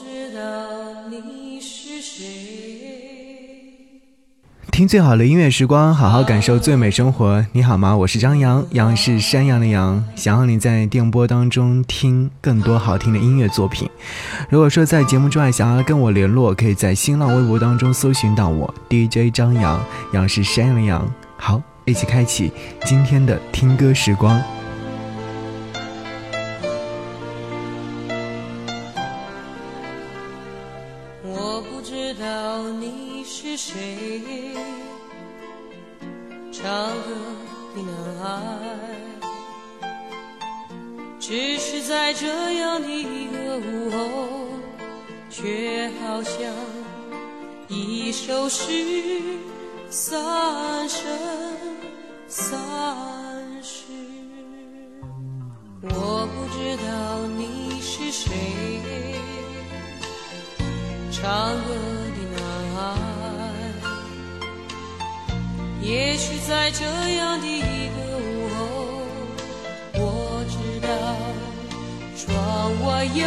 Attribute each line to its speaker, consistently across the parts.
Speaker 1: 知道你是谁。
Speaker 2: 听最好的音乐时光，好好感受最美生活。你好吗？我是张扬，杨是山羊的羊。想要你在电波当中听更多好听的音乐作品。如果说在节目之外想要跟我联络，可以在新浪微博当中搜寻到我 DJ 张扬，杨是山羊的羊。好，一起开启今天的听歌时光。
Speaker 1: 道你是谁，唱歌的男孩，只是在这样的一个午后，却好像一首诗，三生三世。我不知道你是谁。唱歌也许在这样的一个午后，我知道窗外有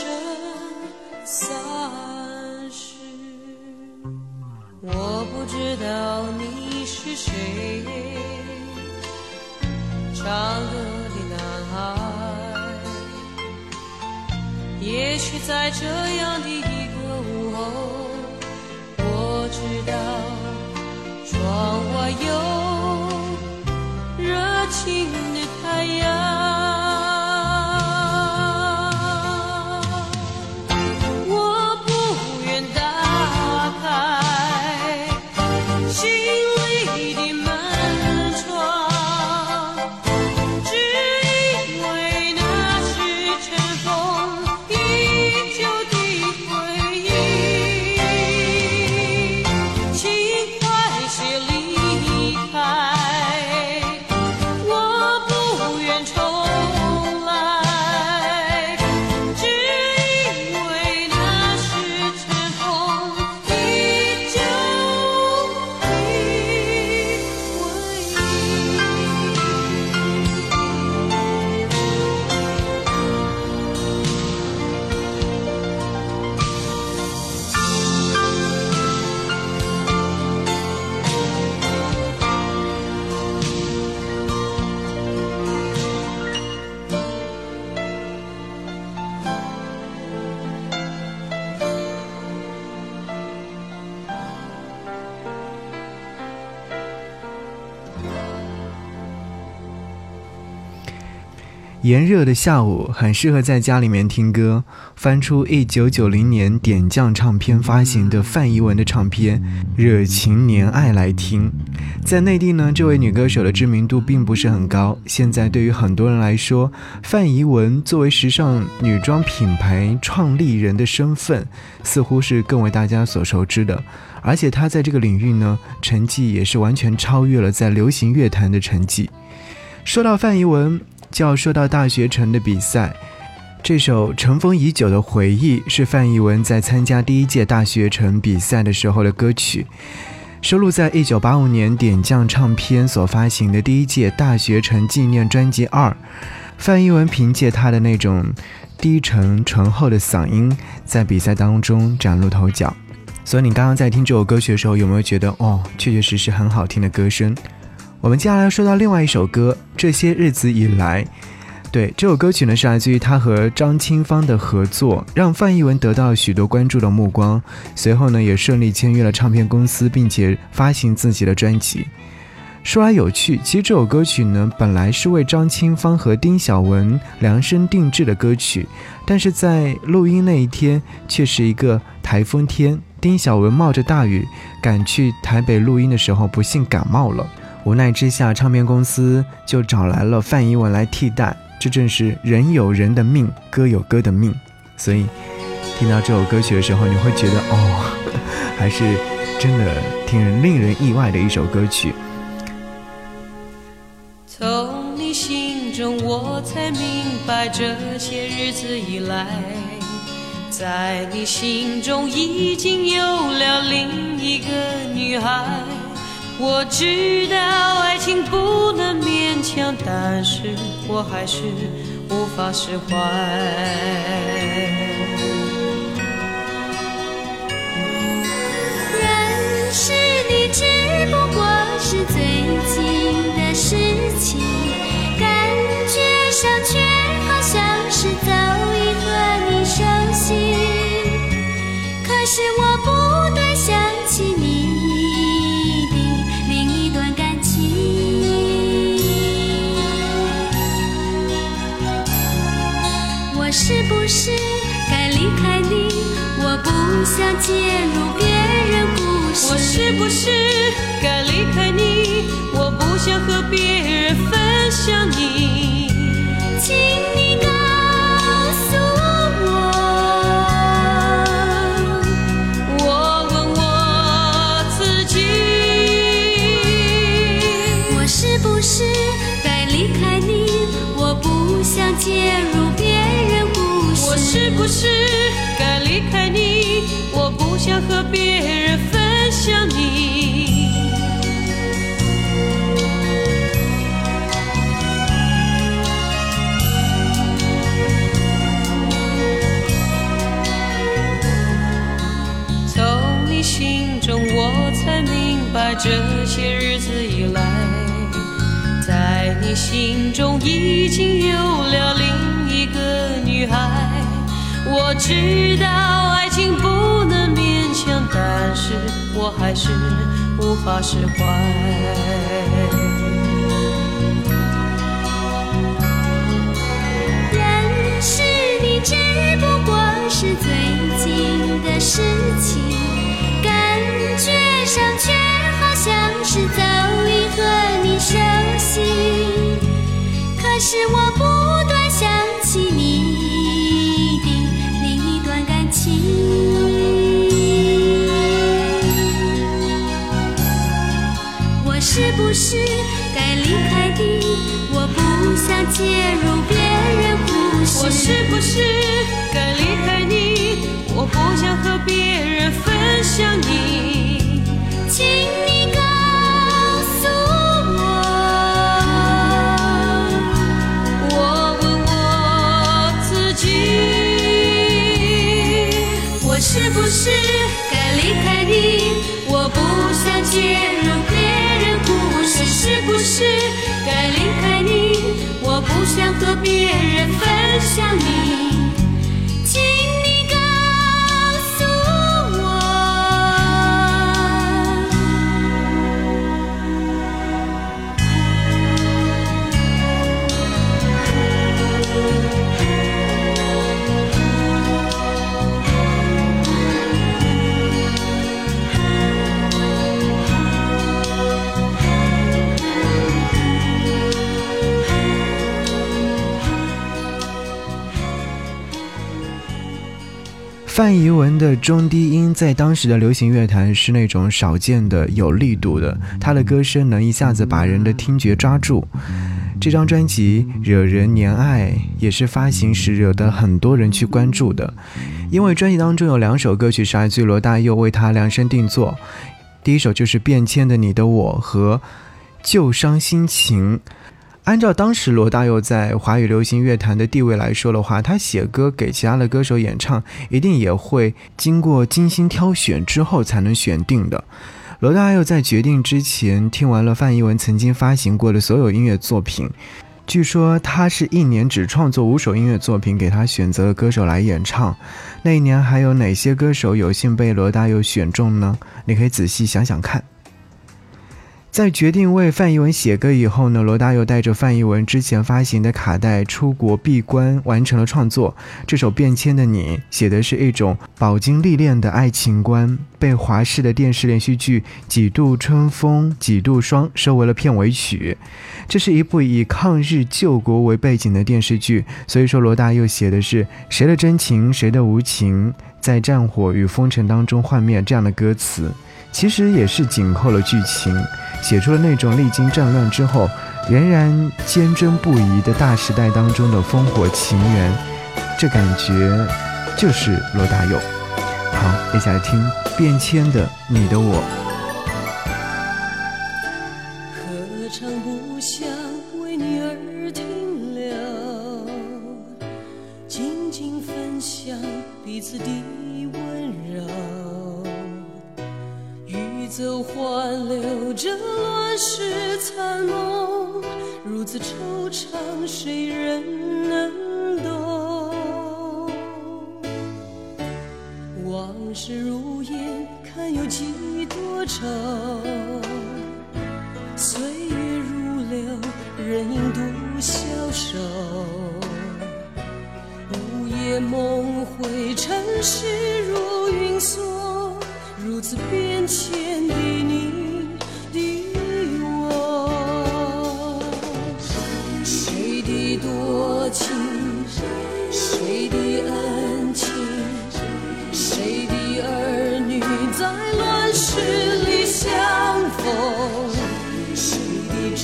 Speaker 1: 生三世。我不知道你是谁。唱歌的男孩，也许在这样的一个午后，我知道窗外有热情的太阳。
Speaker 2: 炎热的下午，很适合在家里面听歌。翻出一九九零年点将唱片发行的范怡文的唱片《热情年爱》来听。在内地呢，这位女歌手的知名度并不是很高。现在对于很多人来说，范怡文作为时尚女装品牌创立人的身份，似乎是更为大家所熟知的。而且她在这个领域呢，成绩也是完全超越了在流行乐坛的成绩。说到范逸文，就要说到大学城的比赛。这首尘封已久的回忆是范逸文在参加第一届大学城比赛的时候的歌曲，收录在1985年点将唱片所发行的第一届大学城纪念专辑二。范逸文凭借他的那种低沉醇厚的嗓音，在比赛当中崭露头角。所以你刚刚在听这首歌曲的时候，有没有觉得哦，确确实实很好听的歌声？我们接下来说到另外一首歌，《这些日子以来》。对这首歌曲呢，是来自于他和张清芳的合作，让范逸文得到了许多关注的目光。随后呢，也顺利签约了唱片公司，并且发行自己的专辑。说来有趣，其实这首歌曲呢，本来是为张清芳和丁晓文量身定制的歌曲，但是在录音那一天却是一个台风天，丁晓文冒着大雨赶去台北录音的时候，不幸感冒了。无奈之下，唱片公司就找来了范逸文来替代。这正是人有人的命，歌有歌的命，所以听到这首歌曲的时候，你会觉得哦，还是真的挺令人意外的一首歌曲。
Speaker 1: 从你心中，我才明白，这些日子以来，在你心中已经有了另一个女孩。我知道爱情不能勉强，但是我还是无法释怀。
Speaker 3: 认识你只不过是最近的事情，想介入别人故事。
Speaker 1: 我是不是该离开你？我不想和别人分享你。
Speaker 3: 请你
Speaker 1: 这些日子以来，在你心中已经有了另一个女孩。我知道爱情不能勉强，但是我还是无法释怀。
Speaker 3: 认识你只不过是最近的事情，感觉上却是我不断想起你的另一段感情。我
Speaker 1: 是不是该离开你？我不想介入别人故事。我是不是和别人分享你。
Speaker 2: 范怡文的中低音在当时的流行乐坛是那种少见的有力度的，她的歌声能一下子把人的听觉抓住。这张专辑《惹人怜爱》也是发行时惹得很多人去关注的，因为专辑当中有两首歌曲是来自于罗大佑为他量身定做，第一首就是《变迁的你的我》和《旧伤心情》。按照当时罗大佑在华语流行乐坛的地位来说的话，他写歌给其他的歌手演唱，一定也会经过精心挑选之后才能选定的。罗大佑在决定之前听完了范逸文曾经发行过的所有音乐作品，据说他是一年只创作五首音乐作品给他选择的歌手来演唱。那一年还有哪些歌手有幸被罗大佑选中呢？你可以仔细想想看。在决定为范逸文写歌以后呢，罗大佑带着范逸文之前发行的卡带出国闭关，完成了创作。这首《变迁的你》写的是一种饱经历练的爱情观，被华视的电视连续剧《几度春风几度霜》收为了片尾曲。这是一部以抗日救国为背景的电视剧，所以说罗大佑写的是谁的真情，谁的无情，在战火与风尘当中幻灭这样的歌词，其实也是紧扣了剧情。写出了那种历经战乱之后仍然坚贞不移的大时代当中的烽火情缘，这感觉就是罗大佑。好，接下来听变迁的你的我。
Speaker 1: 几多愁？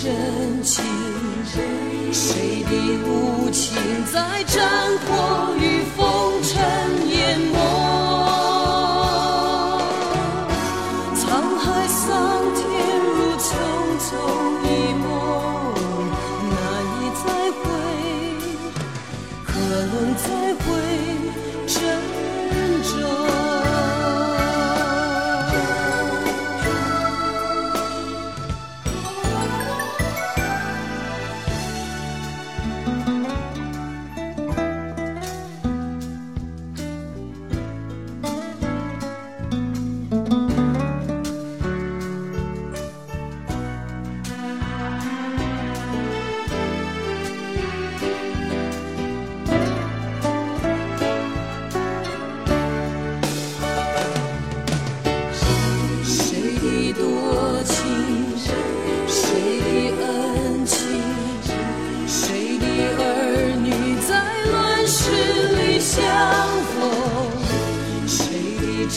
Speaker 1: 真情，谁的无情，在战火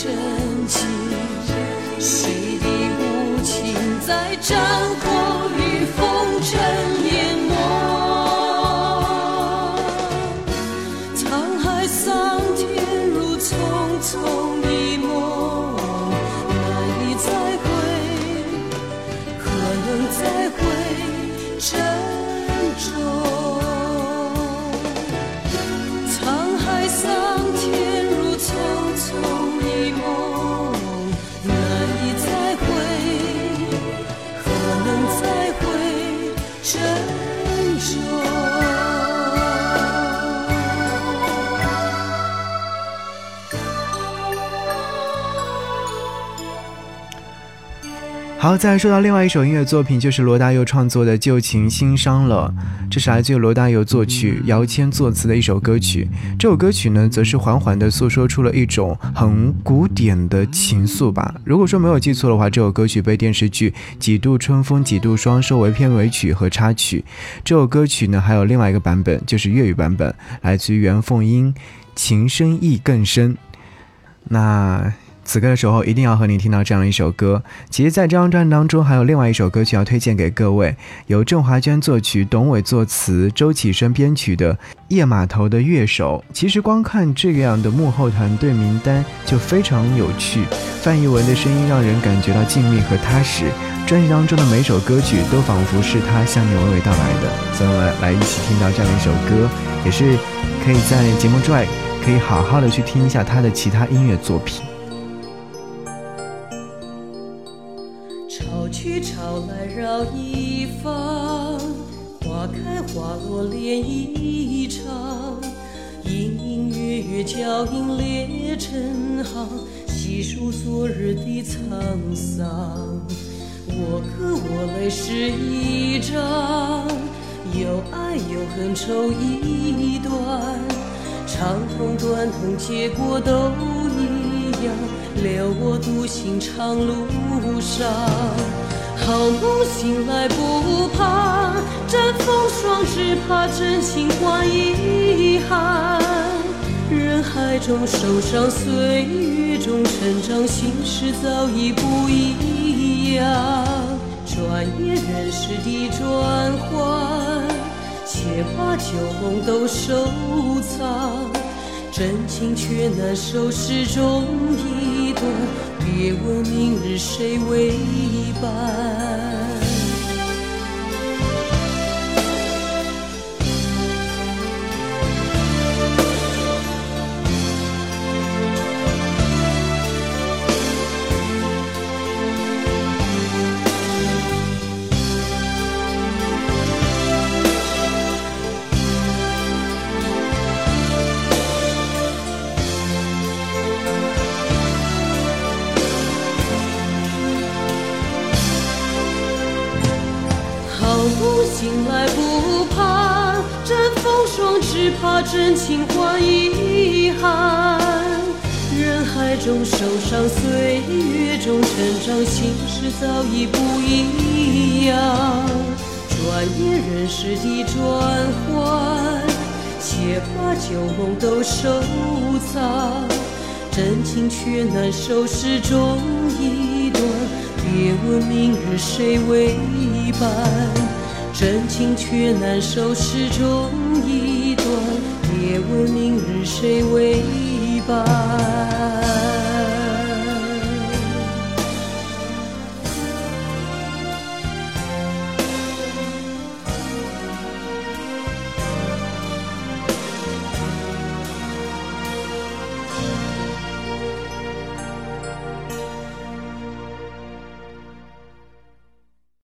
Speaker 1: 真情谁的无情在掌控
Speaker 2: 好，再说到另外一首音乐作品，就是罗大佑创作的《旧情新伤了》，这是来自于罗大佑作曲、姚谦作词的一首歌曲。这首歌曲呢，则是缓缓地诉说出了一种很古典的情愫吧。如果说没有记错的话，这首歌曲被电视剧《几度春风几度霜》收为片尾曲和插曲。这首歌曲呢，还有另外一个版本，就是粤语版本，来自于袁凤英，《情深意更深》。那。此刻的时候，一定要和你听到这样的一首歌。其实，在这张专辑当中，还有另外一首歌曲要推荐给各位，由郑华娟作曲、董伟作词、周启生编曲的《夜码头的乐手》。其实，光看这样的幕后团队名单就非常有趣。范逸文的声音让人感觉到静谧和踏实，专辑当中的每首歌曲都仿佛是他向你娓娓道来的。所以，我们来一起听到这样一首歌，也是可以在节目之外可以好好的去听一下他的其他音乐作品。
Speaker 1: 花落恋一场，隐隐约约脚印列成行，细数昨日的沧桑。我歌我泪是一张，有爱有恨愁一段，长痛短痛结果都一样，留我独行长路上。好梦醒来不怕沾风霜，只怕真情换遗憾。人海中受伤，岁月中成长，心事早已不一样。转眼人世的转换，且把旧梦都收藏，真情却难收，始终一段。别问明日谁为伴。醒来不怕沾风霜，只怕真情换遗憾。人海中受伤，岁月中成长，心事早已不一样。转眼人世的转换，且把旧梦都收藏。真情却难收，始终一段。别问明日谁为伴。真情却难收，始终一段。别问明日谁为伴。